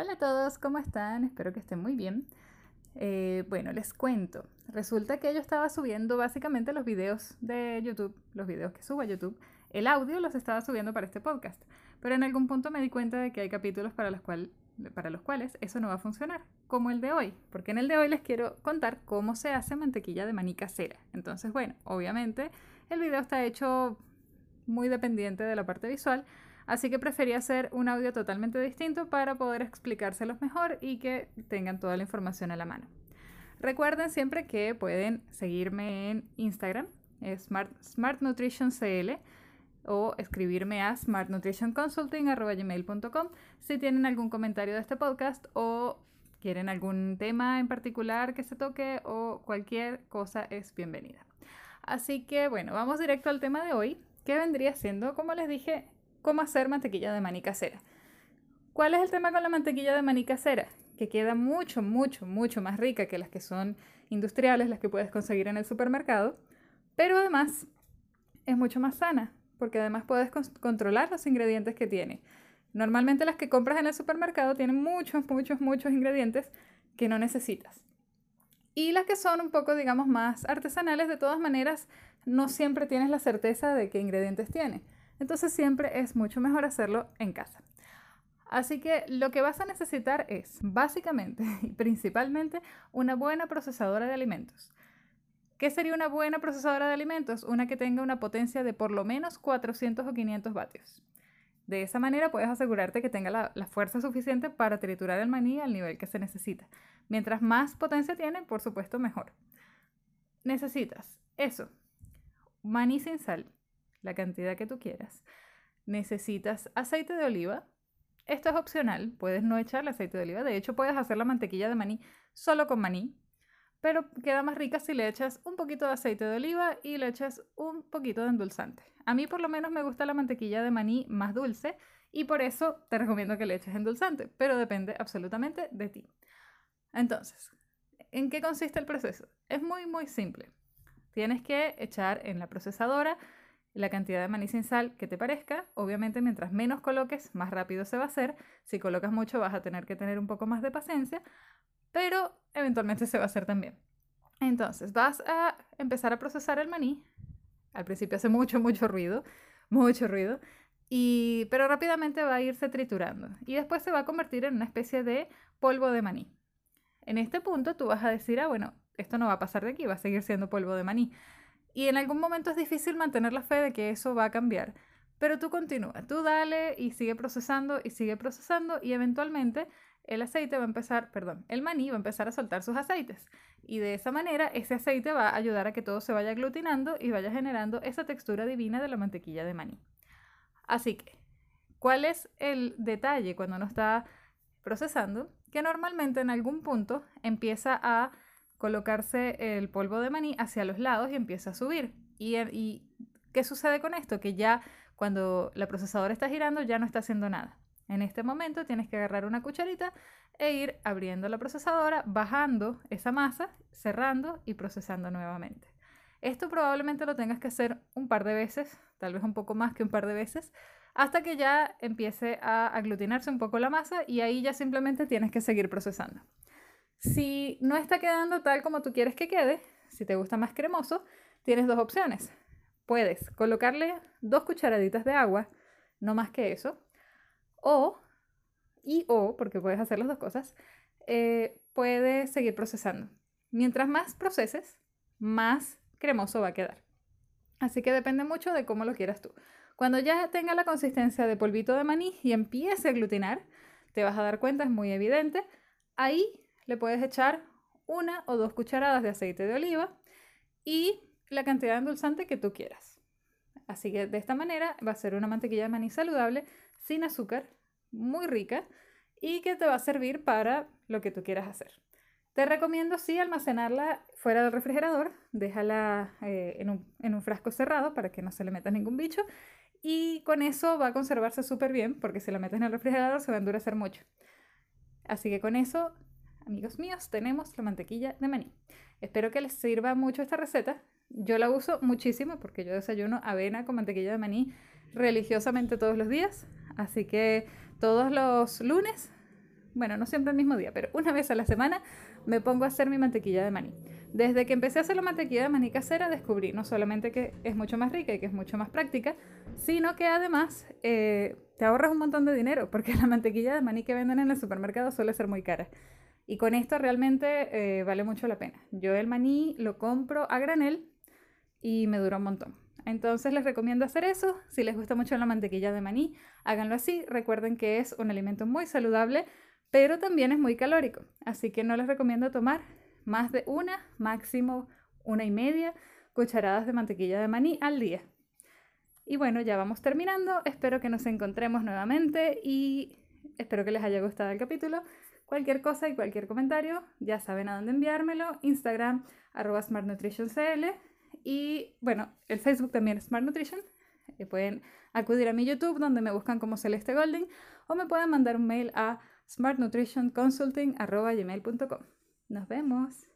Hola a todos, ¿cómo están? Espero que estén muy bien. Eh, bueno, les cuento. Resulta que yo estaba subiendo básicamente los videos de YouTube, los videos que subo a YouTube. El audio los estaba subiendo para este podcast. Pero en algún punto me di cuenta de que hay capítulos para los, para los cuales eso no va a funcionar, como el de hoy. Porque en el de hoy les quiero contar cómo se hace mantequilla de maní casera. Entonces, bueno, obviamente el video está hecho muy dependiente de la parte visual. Así que preferí hacer un audio totalmente distinto para poder explicárselos mejor y que tengan toda la información a la mano. Recuerden siempre que pueden seguirme en Instagram, Smart, o escribirme a smartnutritionconsulting.com si tienen algún comentario de este podcast o quieren algún tema en particular que se toque o cualquier cosa es bienvenida. Así que bueno, vamos directo al tema de hoy, que vendría siendo, como les dije, cómo hacer mantequilla de maní casera. ¿Cuál es el tema con la mantequilla de maní casera? Que queda mucho, mucho, mucho más rica que las que son industriales, las que puedes conseguir en el supermercado, pero además es mucho más sana, porque además puedes controlar los ingredientes que tiene. Normalmente las que compras en el supermercado tienen muchos, muchos, muchos ingredientes que no necesitas. Y las que son un poco, digamos, más artesanales, de todas maneras, no siempre tienes la certeza de qué ingredientes tiene. Entonces siempre es mucho mejor hacerlo en casa. Así que lo que vas a necesitar es básicamente y principalmente una buena procesadora de alimentos. ¿Qué sería una buena procesadora de alimentos? Una que tenga una potencia de por lo menos 400 o 500 vatios. De esa manera puedes asegurarte que tenga la, la, fuerza suficiente para triturar el maní al nivel que se necesita. Mientras más potencia tiene, por supuesto, mejor. Necesitas eso, maní sin sal, la cantidad que tú quieras. Necesitas aceite de oliva. Esto es opcional, puedes no echarle aceite de oliva. De hecho, puedes hacer la mantequilla de maní solo con maní, pero queda más rica si le echas un poquito de aceite de oliva y le echas un poquito de endulzante. A mí por lo menos me gusta la mantequilla de maní más dulce y por eso te recomiendo que le eches endulzante, pero depende absolutamente de ti. Entonces, ¿en qué consiste el proceso? Es muy, muy simple. Tienes que echar en la procesadora la cantidad de maní sin sal que te parezca. Obviamente, mientras menos coloques, más rápido se va a hacer. Si colocas mucho, vas a tener que tener un poco más de paciencia, pero eventualmente se va a hacer también. Entonces, vas a empezar a procesar el maní. Al principio hace mucho, mucho ruido, mucho ruido, y, pero rápidamente va a irse triturando y después se va a convertir en una especie de polvo de maní. En este punto tú vas a decir, ah, bueno, esto no va a pasar de aquí, va a seguir siendo polvo de maní. Y en algún momento es difícil mantener la fe de que eso va a cambiar. Pero tú continúa, tú dale y sigue procesando y sigue procesando y eventualmente el aceite va a empezar, perdón, el maní va a empezar a soltar sus aceites. Y de esa manera ese aceite va a ayudar a que todo se vaya aglutinando y vaya generando esa textura divina de la mantequilla de maní. Así que, ¿cuál es el detalle cuando uno está procesando? Que normalmente en algún punto empieza a colocarse el polvo de maní hacia los lados y empieza a subir. ¿Y, qué sucede con esto? Que ya cuando la procesadora está girando ya no está haciendo nada. En este momento tienes que agarrar una cucharita e ir abriendo la procesadora, bajando esa masa, cerrando y procesando nuevamente. Esto probablemente lo tengas que hacer un par de veces, tal vez un poco más que un par de veces, hasta que ya empiece a aglutinarse un poco la masa y ahí ya simplemente tienes que seguir procesando. Si no está quedando tal como tú quieres que quede, si te gusta más cremoso, tienes dos opciones. Puedes colocarle dos cucharaditas de agua, no más que eso, o, y o, porque puedes hacer las dos cosas, eh, puedes seguir procesando. Mientras más proceses, más cremoso va a quedar. Así que depende mucho de cómo lo quieras tú. Cuando ya tenga la consistencia de polvito de maní y empiece a aglutinar, te vas a dar cuenta, es muy evidente, ahí le puedes echar una o dos cucharadas de aceite de oliva y la cantidad de endulzante que tú quieras. Así que de esta manera va a ser una mantequilla de maní saludable, sin azúcar, muy rica y que te va a servir para lo que tú quieras hacer. Te recomiendo sí almacenarla fuera del refrigerador, déjala eh, en, un, en un frasco cerrado para que no se le meta ningún bicho y con eso va a conservarse súper bien porque si la metes en el refrigerador se va a endurecer mucho. Así que con eso amigos míos, tenemos la mantequilla de maní. Espero que les sirva mucho esta receta. Yo la uso muchísimo porque yo desayuno avena con mantequilla de maní religiosamente todos los días. Así que todos los lunes bueno, no siempre el mismo día, pero una vez a la semana me pongo a hacer mi mantequilla de maní. Desde que empecé a hacer la mantequilla de maní casera descubrí no solamente que es mucho más rica y que es mucho más práctica, sino que además eh, te ahorras un montón de dinero porque la mantequilla de maní que venden en el supermercado suele ser muy cara. Y con esto realmente eh, vale mucho la pena. Yo el maní lo compro a granel y me dura un montón. Entonces les recomiendo hacer eso. Si les gusta mucho la mantequilla de maní, háganlo así. Recuerden que es un alimento muy saludable, pero también es muy calórico. Así que no les recomiendo tomar más de una, máximo una y media cucharadas de mantequilla de maní al día. Y bueno, ya vamos terminando. Espero que nos encontremos nuevamente y espero que les haya gustado el capítulo. Cualquier cosa y cualquier comentario, ya saben a dónde enviármelo. Instagram, arroba smartnutritioncl. Y bueno, el Facebook también Smart Nutrition. Y pueden acudir a mi YouTube donde me buscan como Celeste Golding o me pueden mandar un mail a smartnutritionconsulting.gmail.com. Nos vemos.